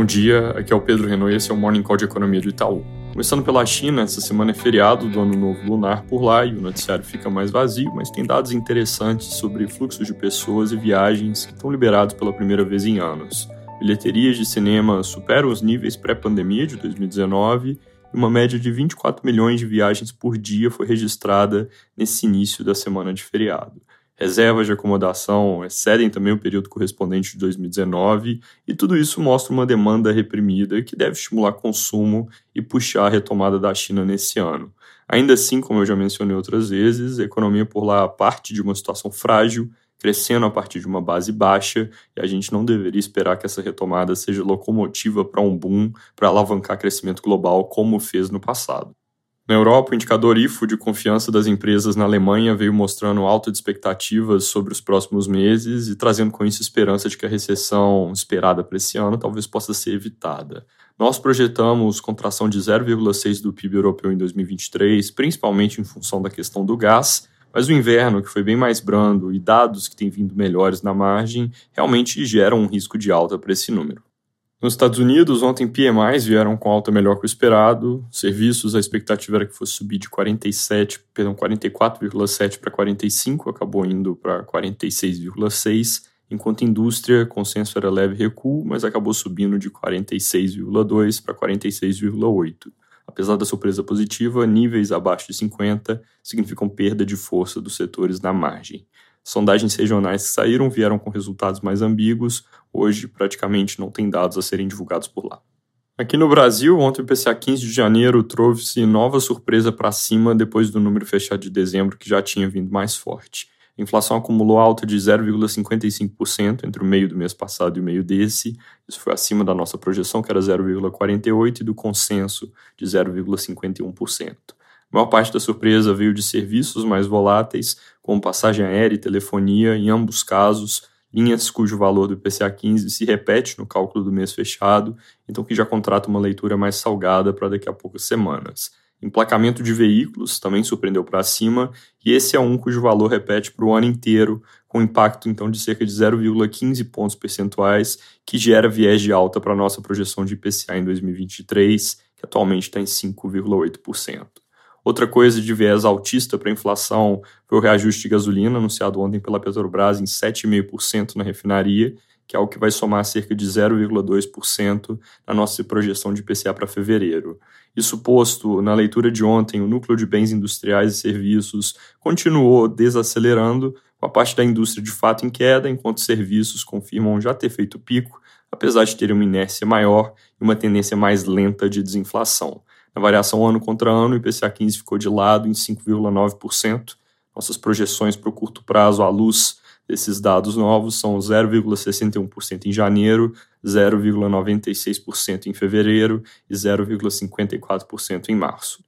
Bom dia, aqui é o Pedro Renault e esse é o Morning Call de Economia do Itaú. Começando pela China, essa semana é feriado do Ano Novo Lunar por lá e o noticiário fica mais vazio, mas tem dados interessantes sobre fluxos de pessoas e viagens que estão liberados pela primeira vez em anos. Bilheterias de cinema superam os níveis pré-pandemia de 2019 e uma média de 24 milhões de viagens por dia foi registrada nesse início da semana de feriado. Reservas de acomodação excedem também o período correspondente de 2019, e tudo isso mostra uma demanda reprimida que deve estimular consumo e puxar a retomada da China nesse ano. Ainda assim, como eu já mencionei outras vezes, a economia por lá parte de uma situação frágil, crescendo a partir de uma base baixa, e a gente não deveria esperar que essa retomada seja locomotiva para um boom, para alavancar crescimento global, como fez no passado. Na Europa, o indicador IFO de confiança das empresas na Alemanha veio mostrando alta de expectativas sobre os próximos meses e trazendo com isso esperança de que a recessão esperada para esse ano talvez possa ser evitada. Nós projetamos contração de 0,6 do PIB europeu em 2023, principalmente em função da questão do gás, mas o inverno, que foi bem mais brando, e dados que têm vindo melhores na margem, realmente geram um risco de alta para esse número. Nos Estados Unidos, ontem PMIs vieram com alta melhor que o esperado. Serviços, a expectativa era que fosse subir de 47, perdão, 44,7 para 45, acabou indo para 46,6, enquanto indústria, consenso era leve recuo, mas acabou subindo de 46,2 para 46,8. Apesar da surpresa positiva, níveis abaixo de 50 significam perda de força dos setores na margem. Sondagens regionais que saíram vieram com resultados mais ambíguos, hoje praticamente não tem dados a serem divulgados por lá. Aqui no Brasil, ontem o PCA 15 de janeiro trouxe nova surpresa para cima depois do número fechado de dezembro que já tinha vindo mais forte. A inflação acumulou alta de 0,55% entre o meio do mês passado e o meio desse. Isso foi acima da nossa projeção, que era 0,48%, e do consenso de 0,51%. A maior parte da surpresa veio de serviços mais voláteis, como passagem aérea e telefonia, em ambos casos, linhas cujo valor do IPCA 15 se repete no cálculo do mês fechado, então que já contrata uma leitura mais salgada para daqui a poucas semanas. Emplacamento de veículos também surpreendeu para cima, e esse é um cujo valor repete para o ano inteiro, com impacto então de cerca de 0,15 pontos percentuais, que gera viés de alta para a nossa projeção de IPCA em 2023, que atualmente está em 5,8%. Outra coisa de viés altista para a inflação foi o reajuste de gasolina, anunciado ontem pela Petrobras em 7,5% na refinaria, que é o que vai somar cerca de 0,2% na nossa projeção de IPCA para fevereiro. Isso posto, na leitura de ontem, o núcleo de bens industriais e serviços continuou desacelerando, com a parte da indústria de fato em queda, enquanto serviços confirmam já ter feito pico, apesar de terem uma inércia maior e uma tendência mais lenta de desinflação. Na variação ano contra ano, o IPCA 15 ficou de lado em 5,9%. Nossas projeções para o curto prazo à luz desses dados novos são 0,61% em janeiro, 0,96% em fevereiro e 0,54% em março.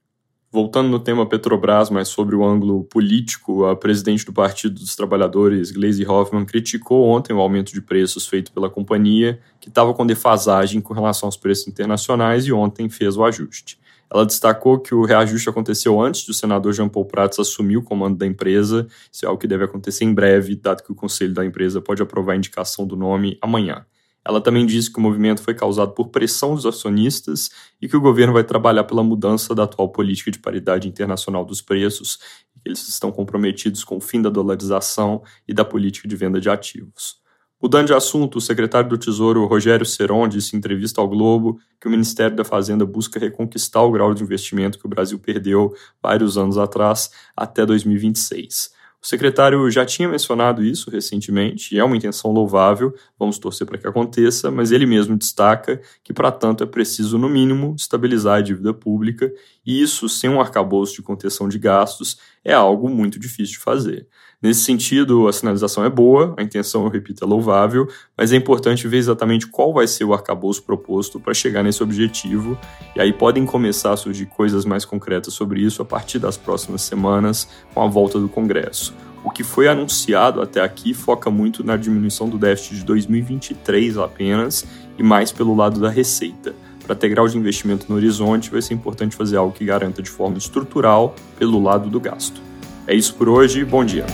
Voltando no tema Petrobras, mas sobre o ângulo político, a presidente do Partido dos Trabalhadores, Gleisi Hoffmann, criticou ontem o aumento de preços feito pela companhia, que estava com defasagem com relação aos preços internacionais, e ontem fez o ajuste. Ela destacou que o reajuste aconteceu antes do senador Jean Paul Prats assumir o comando da empresa. Isso é algo que deve acontecer em breve, dado que o conselho da empresa pode aprovar a indicação do nome amanhã. Ela também disse que o movimento foi causado por pressão dos acionistas e que o governo vai trabalhar pela mudança da atual política de paridade internacional dos preços e que eles estão comprometidos com o fim da dolarização e da política de venda de ativos. Mudando de assunto, o secretário do Tesouro, Rogério Seron, disse em entrevista ao Globo que o Ministério da Fazenda busca reconquistar o grau de investimento que o Brasil perdeu vários anos atrás até 2026. O secretário já tinha mencionado isso recentemente e é uma intenção louvável, vamos torcer para que aconteça, mas ele mesmo destaca que, para tanto, é preciso, no mínimo, estabilizar a dívida pública e isso, sem um arcabouço de contenção de gastos, é algo muito difícil de fazer. Nesse sentido, a sinalização é boa, a intenção, eu repito, é louvável, mas é importante ver exatamente qual vai ser o arcabouço proposto para chegar nesse objetivo, e aí podem começar a surgir coisas mais concretas sobre isso a partir das próximas semanas, com a volta do Congresso. O que foi anunciado até aqui foca muito na diminuição do déficit de 2023 apenas, e mais pelo lado da receita. Para ter grau de investimento no horizonte, vai ser importante fazer algo que garanta de forma estrutural pelo lado do gasto. É isso por hoje, bom dia.